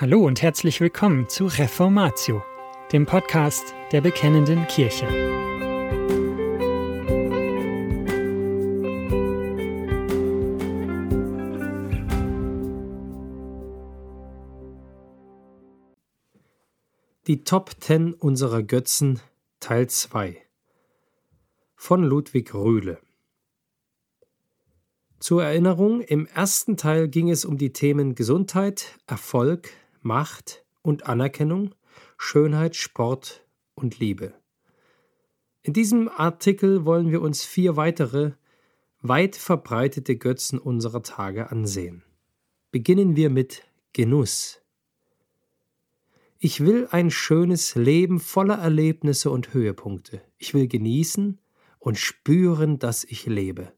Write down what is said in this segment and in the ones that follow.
Hallo und herzlich willkommen zu Reformatio, dem Podcast der Bekennenden Kirche. Die Top 10 unserer Götzen Teil 2 von Ludwig Rühle Zur Erinnerung, im ersten Teil ging es um die Themen Gesundheit, Erfolg, Macht und Anerkennung, Schönheit, Sport und Liebe. In diesem Artikel wollen wir uns vier weitere, weit verbreitete Götzen unserer Tage ansehen. Beginnen wir mit Genuss. Ich will ein schönes Leben voller Erlebnisse und Höhepunkte. Ich will genießen und spüren, dass ich lebe.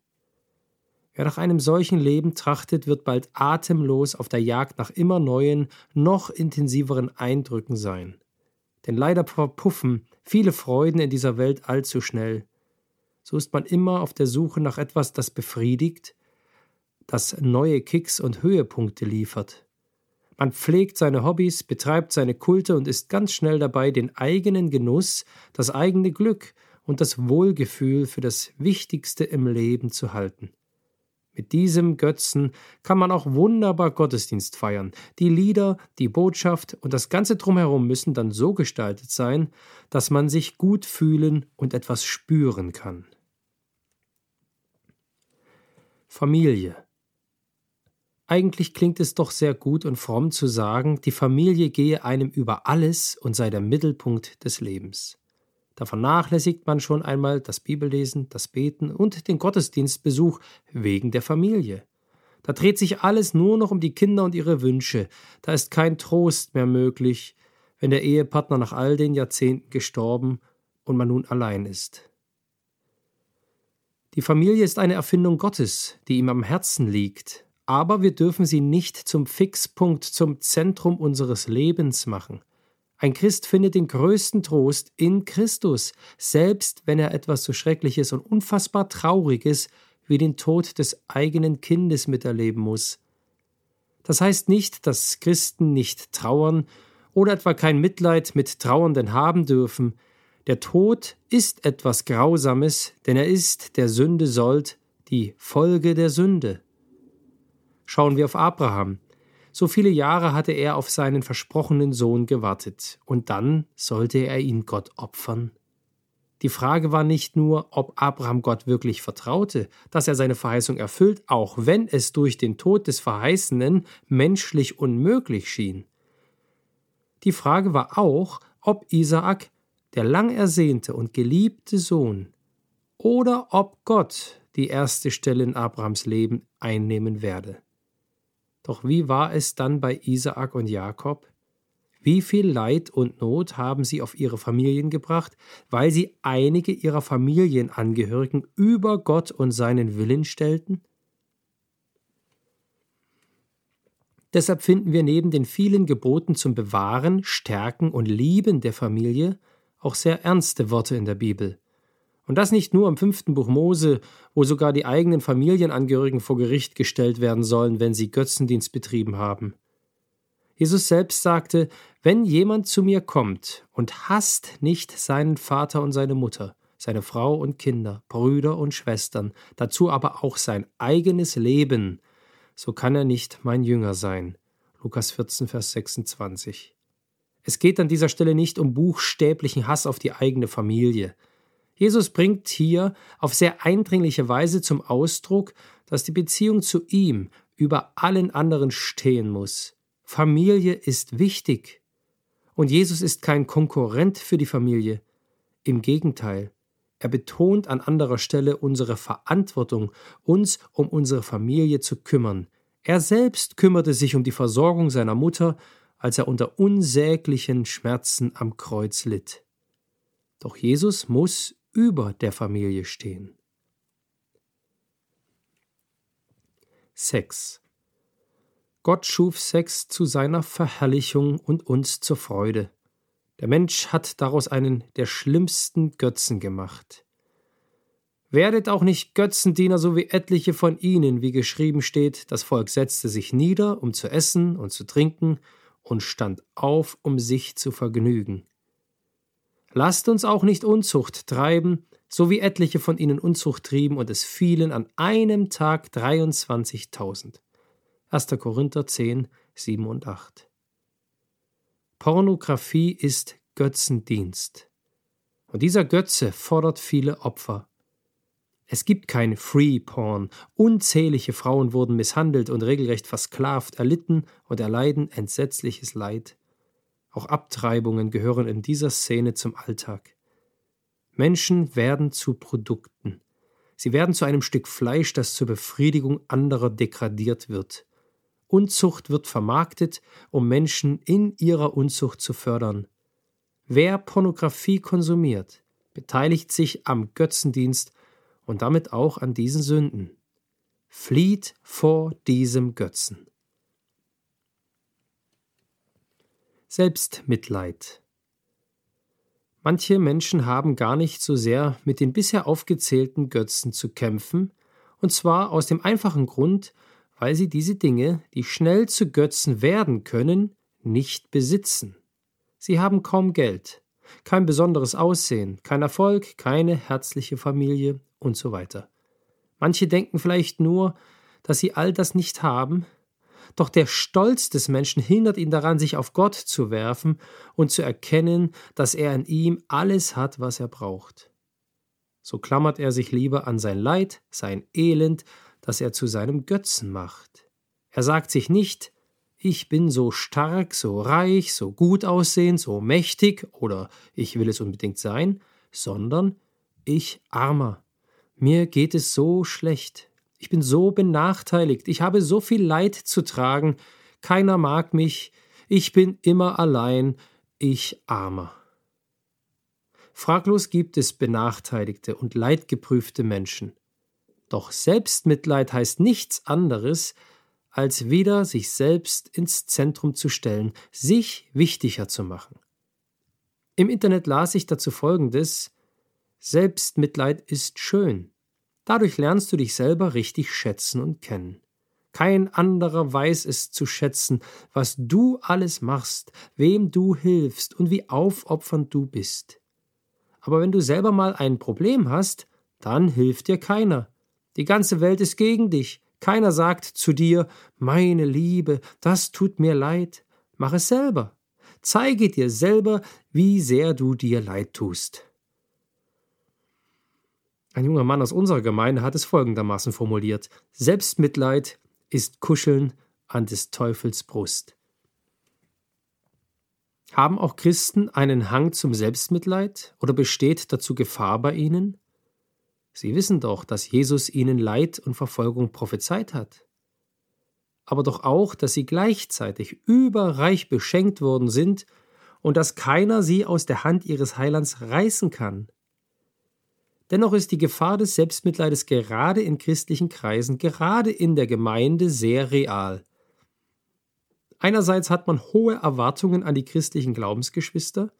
Wer nach einem solchen Leben trachtet, wird bald atemlos auf der Jagd nach immer neuen, noch intensiveren Eindrücken sein. Denn leider verpuffen viele Freuden in dieser Welt allzu schnell. So ist man immer auf der Suche nach etwas, das befriedigt, das neue Kicks und Höhepunkte liefert. Man pflegt seine Hobbys, betreibt seine Kulte und ist ganz schnell dabei, den eigenen Genuss, das eigene Glück und das Wohlgefühl für das Wichtigste im Leben zu halten. Mit diesem Götzen kann man auch wunderbar Gottesdienst feiern. Die Lieder, die Botschaft und das ganze drumherum müssen dann so gestaltet sein, dass man sich gut fühlen und etwas spüren kann. Familie. Eigentlich klingt es doch sehr gut und fromm zu sagen, die Familie gehe einem über alles und sei der Mittelpunkt des Lebens. Da vernachlässigt man schon einmal das Bibellesen, das Beten und den Gottesdienstbesuch wegen der Familie. Da dreht sich alles nur noch um die Kinder und ihre Wünsche. Da ist kein Trost mehr möglich, wenn der Ehepartner nach all den Jahrzehnten gestorben und man nun allein ist. Die Familie ist eine Erfindung Gottes, die ihm am Herzen liegt, aber wir dürfen sie nicht zum Fixpunkt, zum Zentrum unseres Lebens machen. Ein Christ findet den größten Trost in Christus, selbst wenn er etwas so Schreckliches und unfassbar Trauriges wie den Tod des eigenen Kindes miterleben muss. Das heißt nicht, dass Christen nicht trauern oder etwa kein Mitleid mit Trauernden haben dürfen. Der Tod ist etwas Grausames, denn er ist der Sünde sollt, die Folge der Sünde. Schauen wir auf Abraham. So viele Jahre hatte er auf seinen versprochenen Sohn gewartet, und dann sollte er ihn Gott opfern. Die Frage war nicht nur, ob Abraham Gott wirklich vertraute, dass er seine Verheißung erfüllt, auch wenn es durch den Tod des Verheißenen menschlich unmöglich schien. Die Frage war auch, ob Isaak, der lang ersehnte und geliebte Sohn, oder ob Gott die erste Stelle in Abrahams Leben einnehmen werde. Doch wie war es dann bei Isaak und Jakob? Wie viel Leid und Not haben sie auf ihre Familien gebracht, weil sie einige ihrer Familienangehörigen über Gott und seinen Willen stellten? Deshalb finden wir neben den vielen Geboten zum Bewahren, Stärken und Lieben der Familie auch sehr ernste Worte in der Bibel. Und das nicht nur im fünften Buch Mose, wo sogar die eigenen Familienangehörigen vor Gericht gestellt werden sollen, wenn sie Götzendienst betrieben haben. Jesus selbst sagte, wenn jemand zu mir kommt und hasst nicht seinen Vater und seine Mutter, seine Frau und Kinder, Brüder und Schwestern, dazu aber auch sein eigenes Leben, so kann er nicht mein Jünger sein. Lukas 14, Vers 26. Es geht an dieser Stelle nicht um buchstäblichen Hass auf die eigene Familie, Jesus bringt hier auf sehr eindringliche Weise zum Ausdruck, dass die Beziehung zu ihm über allen anderen stehen muss. Familie ist wichtig. Und Jesus ist kein Konkurrent für die Familie. Im Gegenteil, er betont an anderer Stelle unsere Verantwortung, uns um unsere Familie zu kümmern. Er selbst kümmerte sich um die Versorgung seiner Mutter, als er unter unsäglichen Schmerzen am Kreuz litt. Doch Jesus muss über der Familie stehen. Sex. Gott schuf Sex zu seiner Verherrlichung und uns zur Freude. Der Mensch hat daraus einen der schlimmsten Götzen gemacht. Werdet auch nicht Götzendiener, so wie etliche von ihnen, wie geschrieben steht, das Volk setzte sich nieder, um zu essen und zu trinken und stand auf, um sich zu vergnügen. Lasst uns auch nicht Unzucht treiben, so wie etliche von ihnen Unzucht trieben, und es fielen an einem Tag 23.000. 1. Korinther 10, 7 und 8. Pornografie ist Götzendienst. Und dieser Götze fordert viele Opfer. Es gibt kein Free Porn. Unzählige Frauen wurden misshandelt und regelrecht versklavt, erlitten und erleiden entsetzliches Leid. Auch Abtreibungen gehören in dieser Szene zum Alltag. Menschen werden zu Produkten. Sie werden zu einem Stück Fleisch, das zur Befriedigung anderer degradiert wird. Unzucht wird vermarktet, um Menschen in ihrer Unzucht zu fördern. Wer Pornografie konsumiert, beteiligt sich am Götzendienst und damit auch an diesen Sünden. Flieht vor diesem Götzen. Selbstmitleid. Manche Menschen haben gar nicht so sehr mit den bisher aufgezählten Götzen zu kämpfen, und zwar aus dem einfachen Grund, weil sie diese Dinge, die schnell zu Götzen werden können, nicht besitzen. Sie haben kaum Geld, kein besonderes Aussehen, kein Erfolg, keine herzliche Familie und so weiter. Manche denken vielleicht nur, dass sie all das nicht haben, doch der Stolz des Menschen hindert ihn daran, sich auf Gott zu werfen und zu erkennen, dass er in ihm alles hat, was er braucht. So klammert er sich lieber an sein Leid, sein Elend, das er zu seinem Götzen macht. Er sagt sich nicht, ich bin so stark, so reich, so gut aussehend, so mächtig oder ich will es unbedingt sein, sondern ich armer. Mir geht es so schlecht. Ich bin so benachteiligt, ich habe so viel Leid zu tragen, keiner mag mich, ich bin immer allein, ich armer. Fraglos gibt es benachteiligte und leidgeprüfte Menschen. Doch Selbstmitleid heißt nichts anderes, als wieder sich selbst ins Zentrum zu stellen, sich wichtiger zu machen. Im Internet las ich dazu Folgendes Selbstmitleid ist schön. Dadurch lernst du dich selber richtig schätzen und kennen. Kein anderer weiß es zu schätzen, was du alles machst, wem du hilfst und wie aufopfernd du bist. Aber wenn du selber mal ein Problem hast, dann hilft dir keiner. Die ganze Welt ist gegen dich. Keiner sagt zu dir, meine Liebe, das tut mir leid. Mach es selber. Zeige dir selber, wie sehr du dir leid tust. Ein junger Mann aus unserer Gemeinde hat es folgendermaßen formuliert: Selbstmitleid ist Kuscheln an des Teufels Brust. Haben auch Christen einen Hang zum Selbstmitleid oder besteht dazu Gefahr bei ihnen? Sie wissen doch, dass Jesus ihnen Leid und Verfolgung prophezeit hat. Aber doch auch, dass sie gleichzeitig überreich beschenkt worden sind und dass keiner sie aus der Hand ihres Heilands reißen kann. Dennoch ist die Gefahr des Selbstmitleides gerade in christlichen Kreisen, gerade in der Gemeinde sehr real. Einerseits hat man hohe Erwartungen an die christlichen Glaubensgeschwister.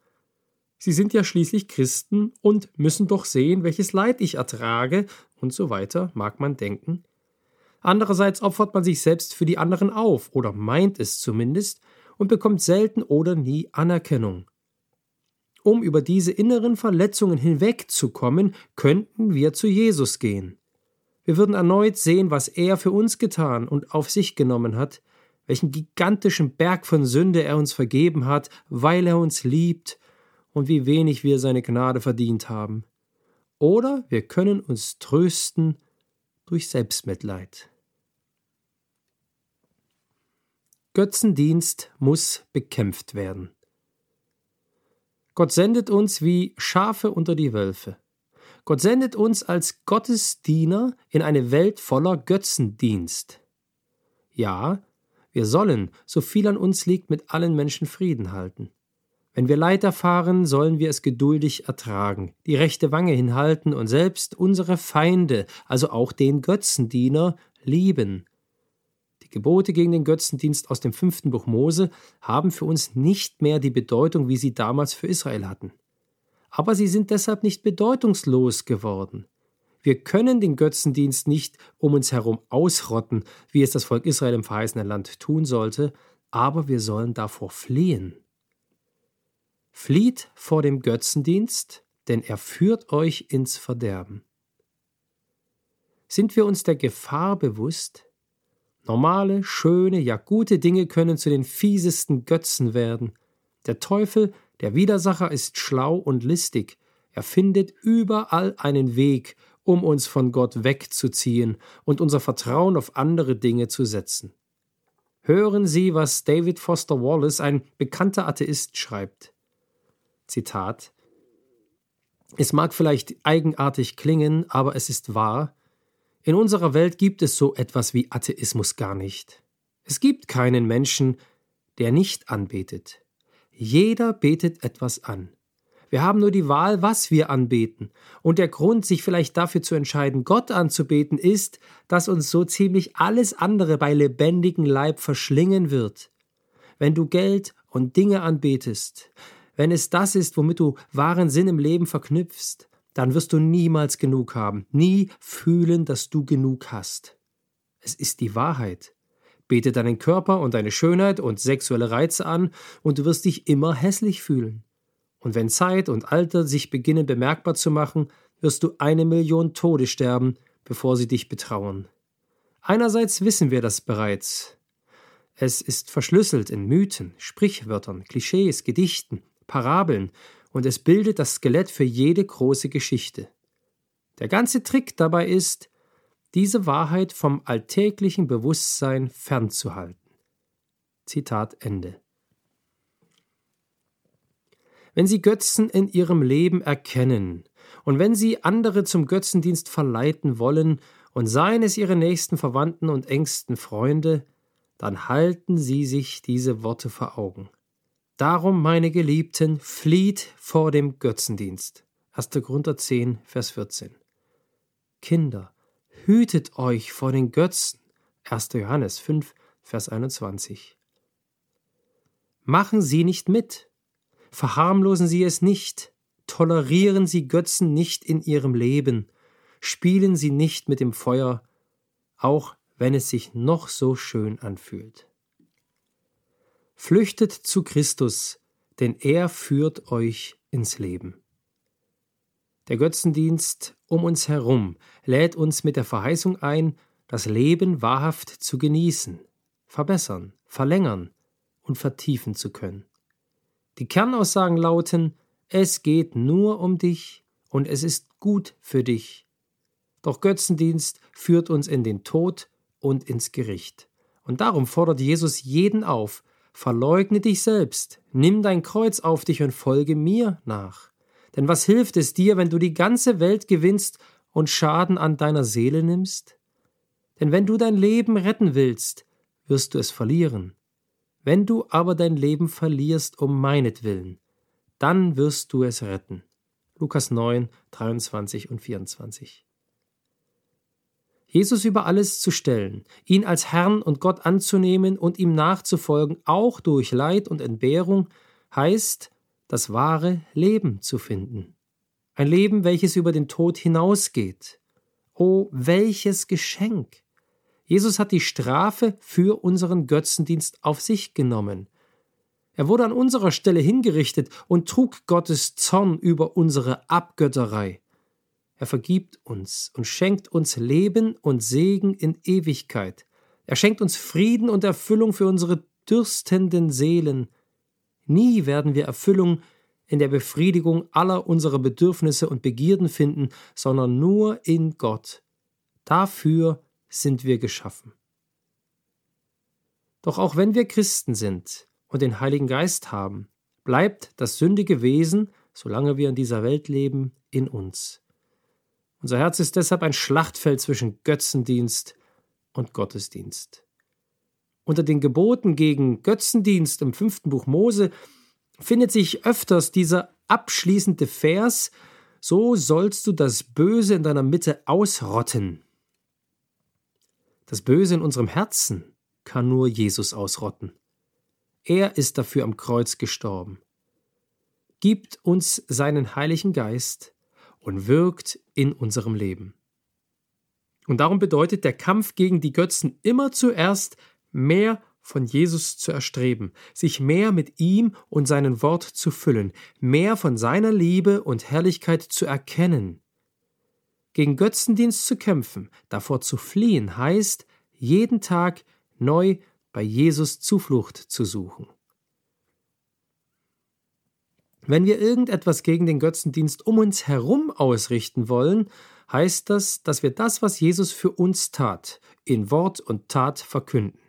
Sie sind ja schließlich Christen und müssen doch sehen, welches Leid ich ertrage und so weiter, mag man denken. Andererseits opfert man sich selbst für die anderen auf oder meint es zumindest und bekommt selten oder nie Anerkennung. Um über diese inneren Verletzungen hinwegzukommen, könnten wir zu Jesus gehen. Wir würden erneut sehen, was er für uns getan und auf sich genommen hat, welchen gigantischen Berg von Sünde er uns vergeben hat, weil er uns liebt und wie wenig wir seine Gnade verdient haben. Oder wir können uns trösten durch Selbstmitleid. Götzendienst muss bekämpft werden. Gott sendet uns wie Schafe unter die Wölfe. Gott sendet uns als Gottesdiener in eine Welt voller Götzendienst. Ja, wir sollen, so viel an uns liegt, mit allen Menschen Frieden halten. Wenn wir Leid erfahren, sollen wir es geduldig ertragen, die rechte Wange hinhalten und selbst unsere Feinde, also auch den Götzendiener, lieben Gebote gegen den Götzendienst aus dem fünften Buch Mose haben für uns nicht mehr die Bedeutung, wie sie damals für Israel hatten. Aber sie sind deshalb nicht bedeutungslos geworden. Wir können den Götzendienst nicht um uns herum ausrotten, wie es das Volk Israel im verheißenen Land tun sollte, aber wir sollen davor fliehen. Flieht vor dem Götzendienst, denn er führt euch ins Verderben. Sind wir uns der Gefahr bewusst? Normale, schöne, ja gute Dinge können zu den fiesesten Götzen werden. Der Teufel, der Widersacher, ist schlau und listig. Er findet überall einen Weg, um uns von Gott wegzuziehen und unser Vertrauen auf andere Dinge zu setzen. Hören Sie, was David Foster Wallace, ein bekannter Atheist, schreibt. Zitat Es mag vielleicht eigenartig klingen, aber es ist wahr, in unserer Welt gibt es so etwas wie Atheismus gar nicht. Es gibt keinen Menschen, der nicht anbetet. Jeder betet etwas an. Wir haben nur die Wahl, was wir anbeten. Und der Grund, sich vielleicht dafür zu entscheiden, Gott anzubeten, ist, dass uns so ziemlich alles andere bei lebendigem Leib verschlingen wird. Wenn du Geld und Dinge anbetest, wenn es das ist, womit du wahren Sinn im Leben verknüpfst, dann wirst du niemals genug haben, nie fühlen, dass du genug hast. Es ist die Wahrheit. Bete deinen Körper und deine Schönheit und sexuelle Reize an, und du wirst dich immer hässlich fühlen. Und wenn Zeit und Alter sich beginnen bemerkbar zu machen, wirst du eine Million Tode sterben, bevor sie dich betrauern. Einerseits wissen wir das bereits. Es ist verschlüsselt in Mythen, Sprichwörtern, Klischees, Gedichten, Parabeln und es bildet das Skelett für jede große Geschichte. Der ganze Trick dabei ist, diese Wahrheit vom alltäglichen Bewusstsein fernzuhalten. Zitat Ende. Wenn Sie Götzen in Ihrem Leben erkennen und wenn Sie andere zum Götzendienst verleiten wollen und seien es Ihre nächsten Verwandten und engsten Freunde, dann halten Sie sich diese Worte vor Augen. Darum, meine Geliebten, flieht vor dem Götzendienst. 1. Korinther 10, Vers 14. Kinder, hütet euch vor den Götzen. 1. Johannes 5, Vers 21. Machen Sie nicht mit. Verharmlosen Sie es nicht. Tolerieren Sie Götzen nicht in Ihrem Leben. Spielen Sie nicht mit dem Feuer, auch wenn es sich noch so schön anfühlt. Flüchtet zu Christus, denn er führt euch ins Leben. Der Götzendienst um uns herum lädt uns mit der Verheißung ein, das Leben wahrhaft zu genießen, verbessern, verlängern und vertiefen zu können. Die Kernaussagen lauten, es geht nur um dich und es ist gut für dich. Doch Götzendienst führt uns in den Tod und ins Gericht. Und darum fordert Jesus jeden auf, Verleugne dich selbst, nimm dein Kreuz auf dich und folge mir nach. Denn was hilft es dir, wenn du die ganze Welt gewinnst und Schaden an deiner Seele nimmst? Denn wenn du dein Leben retten willst, wirst du es verlieren. Wenn du aber dein Leben verlierst um meinetwillen, dann wirst du es retten. Lukas 9, 23 und 24. Jesus über alles zu stellen, ihn als Herrn und Gott anzunehmen und ihm nachzufolgen, auch durch Leid und Entbehrung, heißt, das wahre Leben zu finden. Ein Leben, welches über den Tod hinausgeht. Oh, welches Geschenk! Jesus hat die Strafe für unseren Götzendienst auf sich genommen. Er wurde an unserer Stelle hingerichtet und trug Gottes Zorn über unsere Abgötterei. Er vergibt uns und schenkt uns Leben und Segen in Ewigkeit. Er schenkt uns Frieden und Erfüllung für unsere dürstenden Seelen. Nie werden wir Erfüllung in der Befriedigung aller unserer Bedürfnisse und Begierden finden, sondern nur in Gott. Dafür sind wir geschaffen. Doch auch wenn wir Christen sind und den Heiligen Geist haben, bleibt das sündige Wesen, solange wir in dieser Welt leben, in uns. Unser Herz ist deshalb ein Schlachtfeld zwischen Götzendienst und Gottesdienst. Unter den Geboten gegen Götzendienst im fünften Buch Mose findet sich öfters dieser abschließende Vers, so sollst du das Böse in deiner Mitte ausrotten. Das Böse in unserem Herzen kann nur Jesus ausrotten. Er ist dafür am Kreuz gestorben. Gibt uns seinen Heiligen Geist, und wirkt in unserem Leben. Und darum bedeutet der Kampf gegen die Götzen immer zuerst mehr von Jesus zu erstreben, sich mehr mit ihm und seinem Wort zu füllen, mehr von seiner Liebe und Herrlichkeit zu erkennen. Gegen Götzendienst zu kämpfen, davor zu fliehen, heißt, jeden Tag neu bei Jesus Zuflucht zu suchen. Wenn wir irgendetwas gegen den Götzendienst um uns herum ausrichten wollen, heißt das, dass wir das, was Jesus für uns tat, in Wort und Tat verkünden.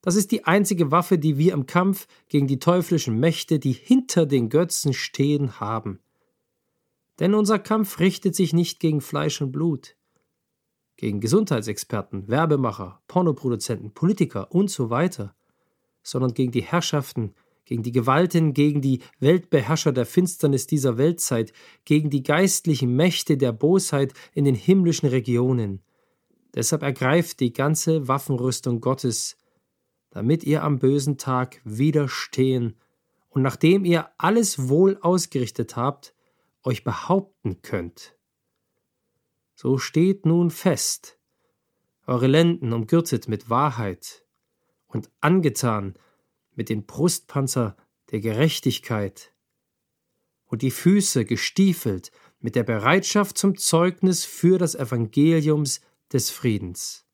Das ist die einzige Waffe, die wir im Kampf gegen die teuflischen Mächte, die hinter den Götzen stehen, haben. Denn unser Kampf richtet sich nicht gegen Fleisch und Blut, gegen Gesundheitsexperten, Werbemacher, Pornoproduzenten, Politiker und so weiter, sondern gegen die Herrschaften, gegen die Gewalten, gegen die Weltbeherrscher der Finsternis dieser Weltzeit, gegen die geistlichen Mächte der Bosheit in den himmlischen Regionen. Deshalb ergreift die ganze Waffenrüstung Gottes, damit ihr am bösen Tag widerstehen und nachdem ihr alles wohl ausgerichtet habt, euch behaupten könnt. So steht nun fest, eure Lenden umgürtet mit Wahrheit und angetan mit dem Brustpanzer der Gerechtigkeit und die Füße gestiefelt mit der Bereitschaft zum Zeugnis für das Evangeliums des Friedens.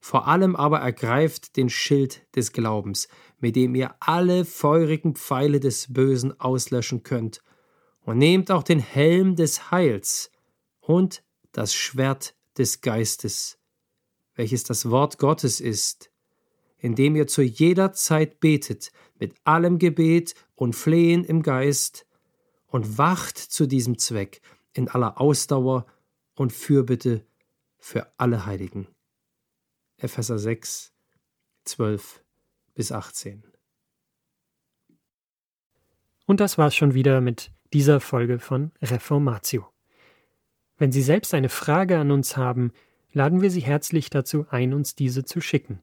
Vor allem aber ergreift den Schild des Glaubens, mit dem ihr alle feurigen Pfeile des Bösen auslöschen könnt, und nehmt auch den Helm des Heils und das Schwert des Geistes, welches das Wort Gottes ist, indem ihr zu jeder Zeit betet, mit allem Gebet und Flehen im Geist, und wacht zu diesem Zweck in aller Ausdauer und Fürbitte für alle Heiligen. Epheser 6, 12 bis 18. Und das war's schon wieder mit dieser Folge von Reformatio. Wenn Sie selbst eine Frage an uns haben, laden wir Sie herzlich dazu ein, uns diese zu schicken.